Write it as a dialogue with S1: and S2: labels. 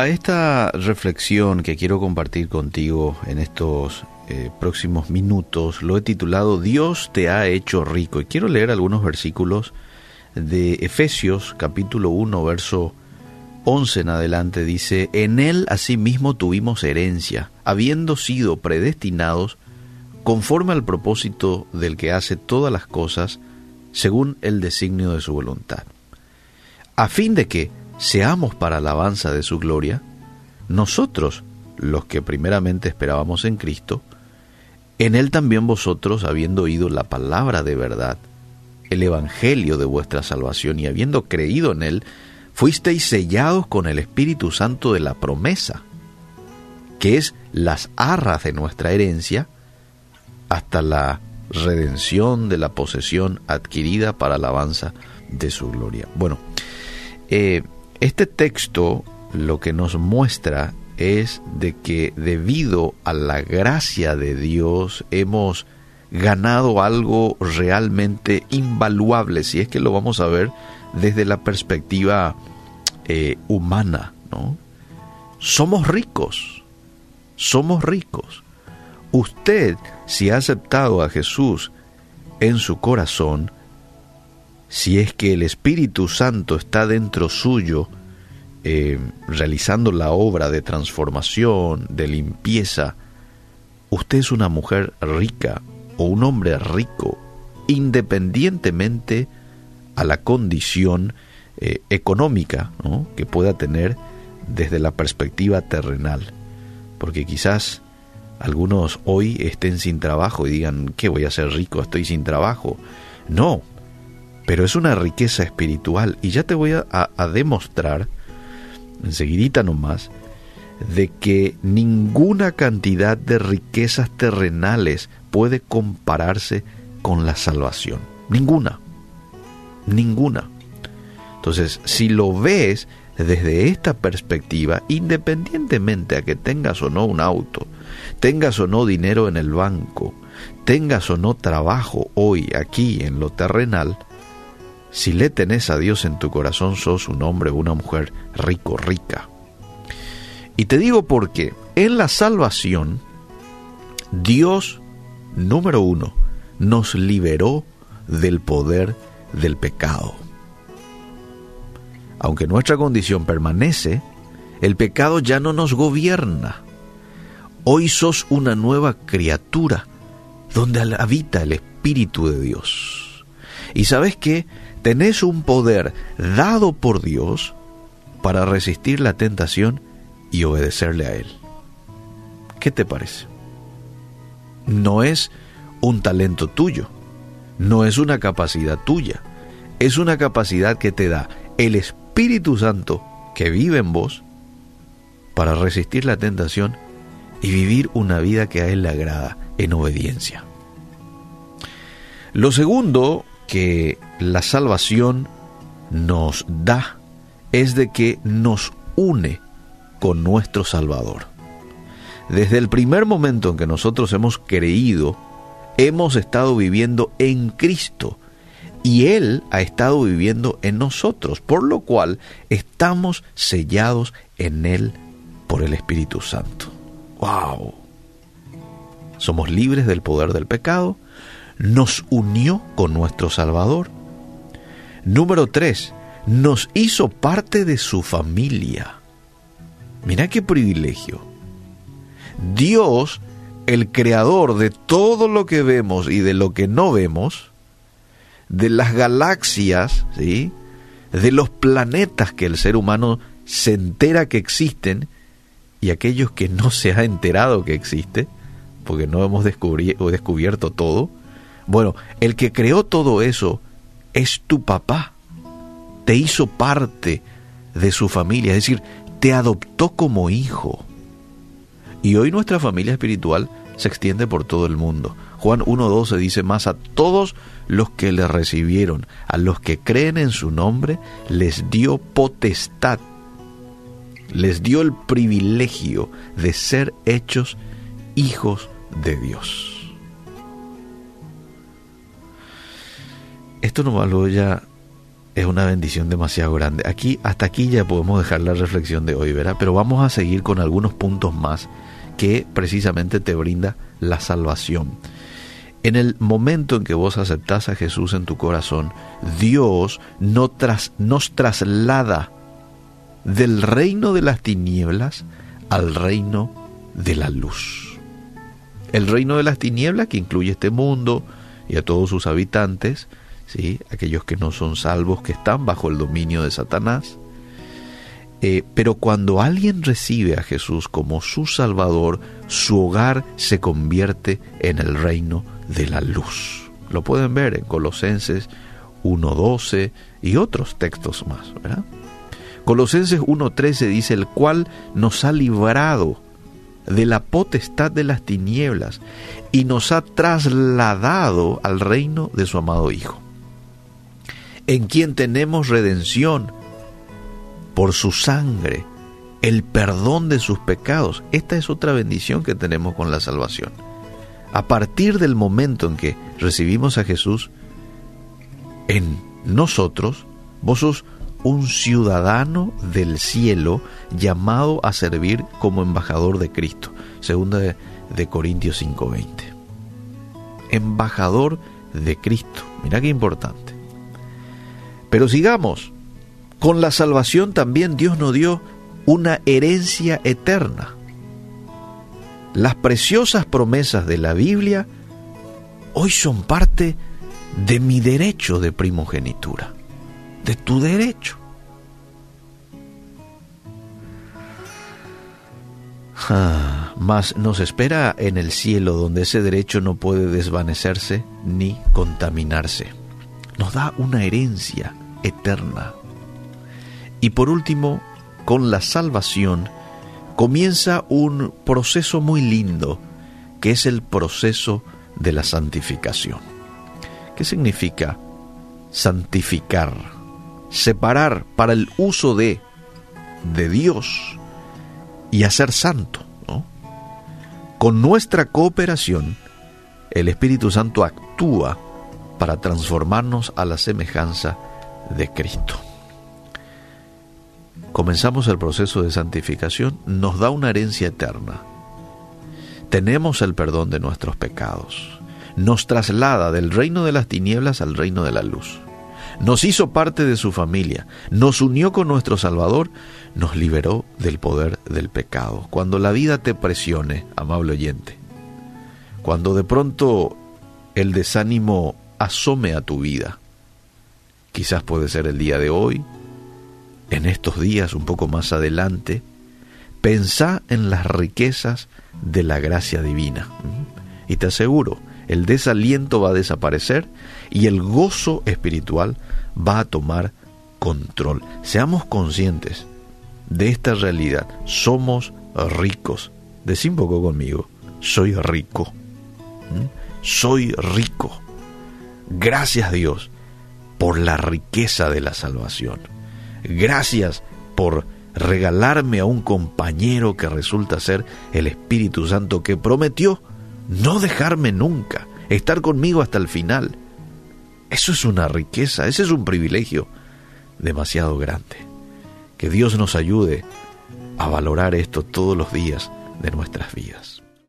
S1: A esta reflexión que quiero compartir contigo en estos eh, próximos minutos lo he titulado Dios te ha hecho rico y quiero leer algunos versículos de Efesios capítulo 1 verso 11 en adelante. Dice, en él asimismo tuvimos herencia, habiendo sido predestinados conforme al propósito del que hace todas las cosas según el designio de su voluntad, a fin de que seamos para alabanza de su gloria, nosotros, los que primeramente esperábamos en Cristo, en él también vosotros, habiendo oído la palabra de verdad, el evangelio de vuestra salvación y habiendo creído en él, fuisteis sellados con el Espíritu Santo de la promesa, que es las arras de nuestra herencia, hasta la redención de la posesión adquirida para alabanza de su gloria. Bueno, eh, este texto lo que nos muestra es de que debido a la gracia de Dios hemos ganado algo realmente invaluable, si es que lo vamos a ver desde la perspectiva eh, humana, ¿no? Somos ricos, somos ricos. Usted, si ha aceptado a Jesús en su corazón, si es que el Espíritu Santo está dentro suyo, eh, realizando la obra de transformación, de limpieza, usted es una mujer rica o un hombre rico, independientemente a la condición eh, económica que pueda tener desde la perspectiva terrenal. Porque quizás algunos hoy estén sin trabajo y digan, ¿qué voy a ser rico? Estoy sin trabajo. No, pero es una riqueza espiritual y ya te voy a, a demostrar, enseguidita nomás, de que ninguna cantidad de riquezas terrenales puede compararse con la salvación. Ninguna. Ninguna. Entonces, si lo ves desde esta perspectiva, independientemente a que tengas o no un auto, tengas o no dinero en el banco, tengas o no trabajo hoy aquí en lo terrenal, si le tenés a Dios en tu corazón, sos un hombre o una mujer rico, rica. Y te digo porque en la salvación, Dios número uno, nos liberó del poder del pecado. Aunque nuestra condición permanece, el pecado ya no nos gobierna. Hoy sos una nueva criatura donde habita el Espíritu de Dios. Y sabes que tenés un poder dado por Dios para resistir la tentación y obedecerle a Él. ¿Qué te parece? no es un talento tuyo, no es una capacidad tuya, es una capacidad que te da el Espíritu Santo que vive en vos para resistir la tentación y vivir una vida que a Él le agrada en obediencia. Lo segundo que la salvación nos da es de que nos une con nuestro Salvador. Desde el primer momento en que nosotros hemos creído, hemos estado viviendo en Cristo y Él ha estado viviendo en nosotros, por lo cual estamos sellados en Él por el Espíritu Santo. ¡Wow! Somos libres del poder del pecado, nos unió con nuestro Salvador. Número tres, nos hizo parte de su familia. Mira qué privilegio. Dios, el creador de todo lo que vemos y de lo que no vemos, de las galaxias, ¿sí? de los planetas que el ser humano se entera que existen y aquellos que no se ha enterado que existe, porque no hemos descubierto todo. Bueno, el que creó todo eso es tu papá. Te hizo parte de su familia, es decir, te adoptó como hijo. Y hoy nuestra familia espiritual se extiende por todo el mundo. Juan 1.12 dice más a todos los que le recibieron, a los que creen en su nombre, les dio potestad, les dio el privilegio de ser hechos hijos de Dios. Esto nomás lo voy a es una bendición demasiado grande. Aquí, hasta aquí ya podemos dejar la reflexión de hoy, ¿verdad? Pero vamos a seguir con algunos puntos más que precisamente te brinda la salvación. En el momento en que vos aceptás a Jesús en tu corazón, Dios no nos traslada del reino de las tinieblas al reino de la luz. El reino de las tinieblas que incluye este mundo y a todos sus habitantes, ¿sí? aquellos que no son salvos, que están bajo el dominio de Satanás. Eh, pero cuando alguien recibe a Jesús como su Salvador, su hogar se convierte en el reino de la luz. Lo pueden ver en Colosenses 1.12 y otros textos más. Colosenses 1.13 dice, el cual nos ha librado de la potestad de las tinieblas y nos ha trasladado al reino de su amado Hijo, en quien tenemos redención por su sangre, el perdón de sus pecados. Esta es otra bendición que tenemos con la salvación. A partir del momento en que recibimos a Jesús, en nosotros, vos sos un ciudadano del cielo llamado a servir como embajador de Cristo. Segunda de, de Corintios 5:20. Embajador de Cristo. Mira qué importante. Pero sigamos. Con la salvación también Dios nos dio una herencia eterna. Las preciosas promesas de la Biblia hoy son parte de mi derecho de primogenitura de tu derecho. Ah, mas nos espera en el cielo donde ese derecho no puede desvanecerse ni contaminarse. Nos da una herencia eterna. Y por último, con la salvación comienza un proceso muy lindo, que es el proceso de la santificación. ¿Qué significa santificar? separar para el uso de, de Dios y hacer santo. Con nuestra cooperación, el Espíritu Santo actúa para transformarnos a la semejanza de Cristo. Comenzamos el proceso de santificación, nos da una herencia eterna. Tenemos el perdón de nuestros pecados. Nos traslada del reino de las tinieblas al reino de la luz nos hizo parte de su familia, nos unió con nuestro Salvador, nos liberó del poder del pecado. Cuando la vida te presione, amable oyente, cuando de pronto el desánimo asome a tu vida, quizás puede ser el día de hoy, en estos días un poco más adelante, pensá en las riquezas de la gracia divina. Y te aseguro, el desaliento va a desaparecer y el gozo espiritual va a tomar control. Seamos conscientes de esta realidad. Somos ricos. Decí un poco conmigo. Soy rico. ¿Mm? Soy rico. Gracias Dios por la riqueza de la salvación. Gracias por regalarme a un compañero que resulta ser el Espíritu Santo que prometió no dejarme nunca, estar conmigo hasta el final. Eso es una riqueza, ese es un privilegio demasiado grande. Que Dios nos ayude a valorar esto todos los días de nuestras vidas.